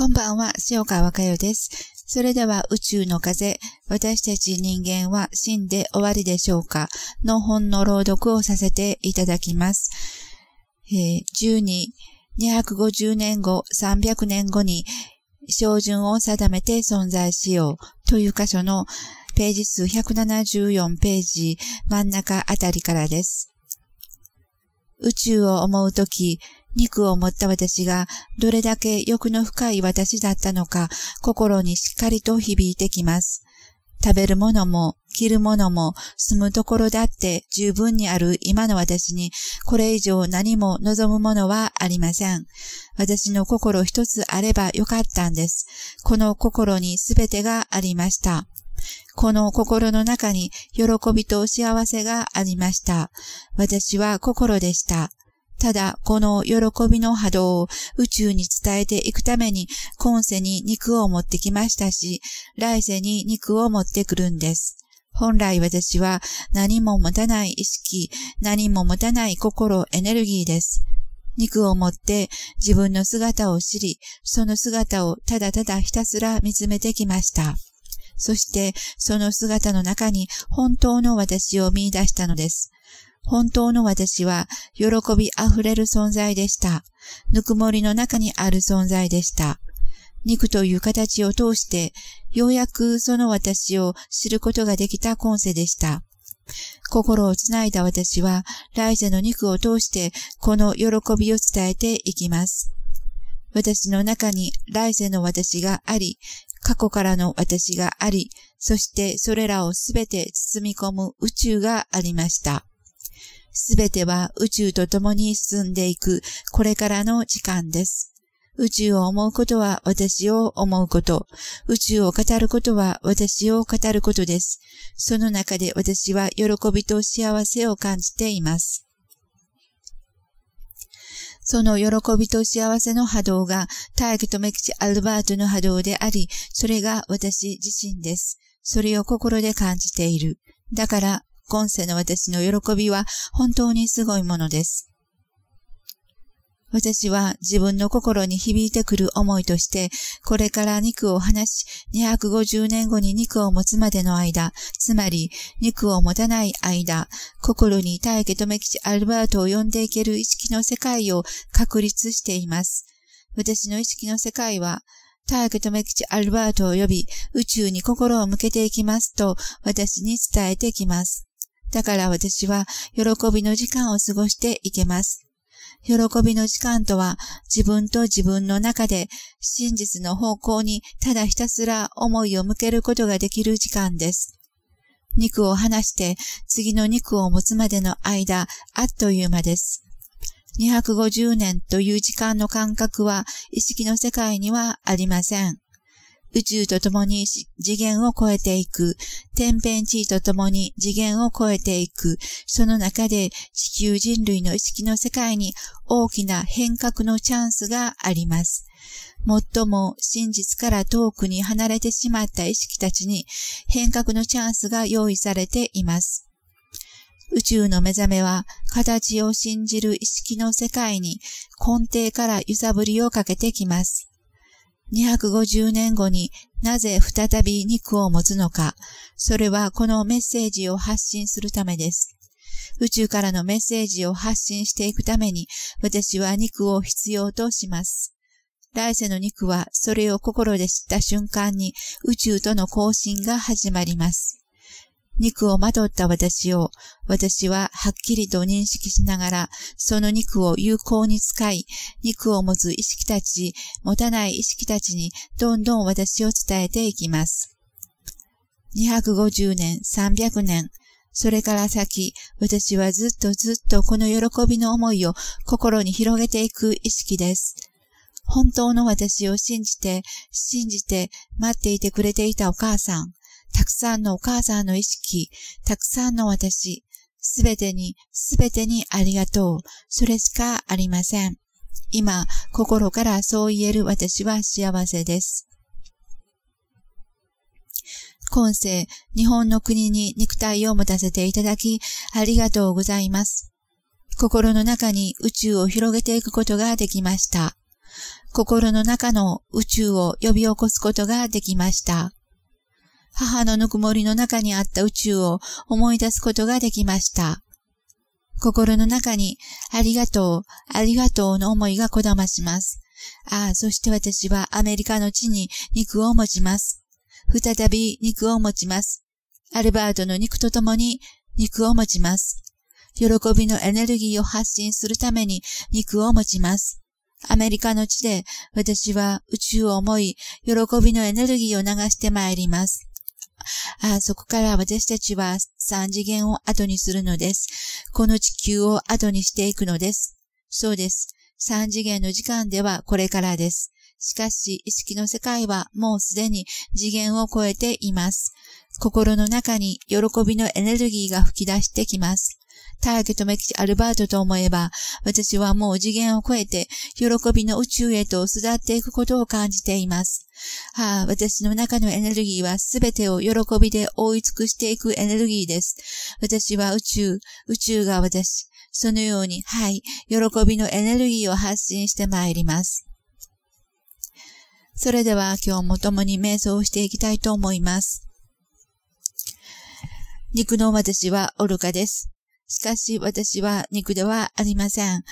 こんばんは、塩川若代です。それでは宇宙の風、私たち人間は死んで終わりでしょうかの本の朗読をさせていただきます。え、12、250年後、300年後に、照準を定めて存在しようという箇所のページ数174ページ真ん中あたりからです。宇宙を思うとき、肉を持った私がどれだけ欲の深い私だったのか心にしっかりと響いてきます。食べるものも着るものも住むところだって十分にある今の私にこれ以上何も望むものはありません。私の心一つあればよかったんです。この心にすべてがありました。この心の中に喜びと幸せがありました。私は心でした。ただ、この喜びの波動を宇宙に伝えていくために、今世に肉を持ってきましたし、来世に肉を持ってくるんです。本来私は何も持たない意識、何も持たない心、エネルギーです。肉を持って自分の姿を知り、その姿をただただひたすら見つめてきました。そしてその姿の中に本当の私を見出したのです。本当の私は喜び溢れる存在でした。ぬくもりの中にある存在でした。肉という形を通して、ようやくその私を知ることができた今世でした。心をつないだ私は、来世の肉を通して、この喜びを伝えていきます。私の中に来世の私があり、過去からの私があり、そしてそれらをすべて包み込む宇宙がありました。すべては宇宙と共に進んでいくこれからの時間です。宇宙を思うことは私を思うこと。宇宙を語ることは私を語ることです。その中で私は喜びと幸せを感じています。その喜びと幸せの波動が大気とメキチアルバートの波動であり、それが私自身です。それを心で感じている。だから今世の私の喜びは本当にすごいものです。私は自分の心に響いてくる思いとして、これから肉を離し、250年後に肉を持つまでの間、つまり肉を持たない間、心に大家留吉アルバートを呼んでいける意識の世界を確立しています。私の意識の世界は、ターゲトメキチアルバートを呼び、宇宙に心を向けていきますと、私に伝えてきます。だから私は喜びの時間を過ごしていけます。喜びの時間とは自分と自分の中で真実の方向にただひたすら思いを向けることができる時間です。肉を離して次の肉を持つまでの間、あっという間です。250年という時間の感覚は意識の世界にはありません。宇宙と共に次元を超えていく、天変地異と共に次元を超えていく、その中で地球人類の意識の世界に大きな変革のチャンスがあります。最も真実から遠くに離れてしまった意識たちに変革のチャンスが用意されています。宇宙の目覚めは形を信じる意識の世界に根底から揺さぶりをかけてきます。250年後になぜ再び肉を持つのか、それはこのメッセージを発信するためです。宇宙からのメッセージを発信していくために、私は肉を必要とします。来世の肉はそれを心で知った瞬間に宇宙との交信が始まります。肉をまとった私を、私ははっきりと認識しながら、その肉を有効に使い、肉を持つ意識たち、持たない意識たちに、どんどん私を伝えていきます。250年、300年、それから先、私はずっとずっとこの喜びの思いを心に広げていく意識です。本当の私を信じて、信じて待っていてくれていたお母さん。たくさんのお母さんの意識、たくさんの私、すべてに、すべてにありがとう。それしかありません。今、心からそう言える私は幸せです。今世、日本の国に肉体を持たせていただき、ありがとうございます。心の中に宇宙を広げていくことができました。心の中の宇宙を呼び起こすことができました。母のぬくもりの中にあった宇宙を思い出すことができました。心の中にありがとう、ありがとうの思いがこだまします。ああ、そして私はアメリカの地に肉を持ちます。再び肉を持ちます。アルバートの肉と共に肉を持ちます。喜びのエネルギーを発信するために肉を持ちます。アメリカの地で私は宇宙を思い、喜びのエネルギーを流してまいります。あそこから私たちは三次元を後にするのです。この地球を後にしていくのです。そうです。三次元の時間ではこれからです。しかし、意識の世界はもうすでに次元を超えています。心の中に喜びのエネルギーが吹き出してきます。大家とメキシアルバートと思えば、私はもう次元を超えて、喜びの宇宙へと育っていくことを感じています。はあ、私の中のエネルギーはすべてを喜びで覆い尽くしていくエネルギーです。私は宇宙、宇宙が私。そのように、はい、喜びのエネルギーを発信してまいります。それでは今日も共に瞑想をしていきたいと思います。肉の私は愚かです。しかし私は肉ではありません。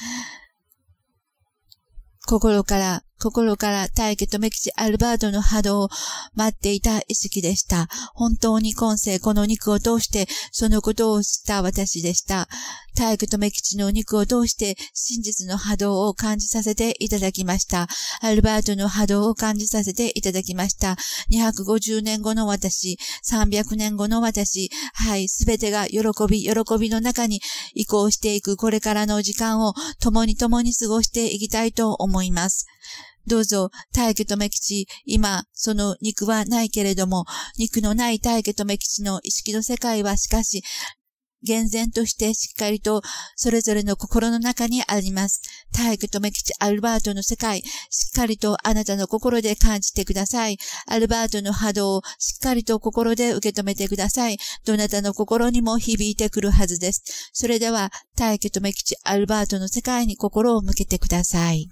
心から、心から大家とメキシアルバートの波動を待っていた意識でした。本当に今世この肉を通してそのことを知った私でした。大家とメキチの肉を通して真実の波動を感じさせていただきました。アルバートの波動を感じさせていただきました。250年後の私、300年後の私、はい、すべてが喜び、喜びの中に移行していくこれからの時間を共に共に過ごしていきたいと思います。どうぞ、大家とめ吉、今、その肉はないけれども、肉のない大家とめ吉の意識の世界はしかし、厳然としてしっかりとそれぞれの心の中にあります。体育とめきちアルバートの世界、しっかりとあなたの心で感じてください。アルバートの波動をしっかりと心で受け止めてください。どなたの心にも響いてくるはずです。それでは、体育とめきちアルバートの世界に心を向けてください。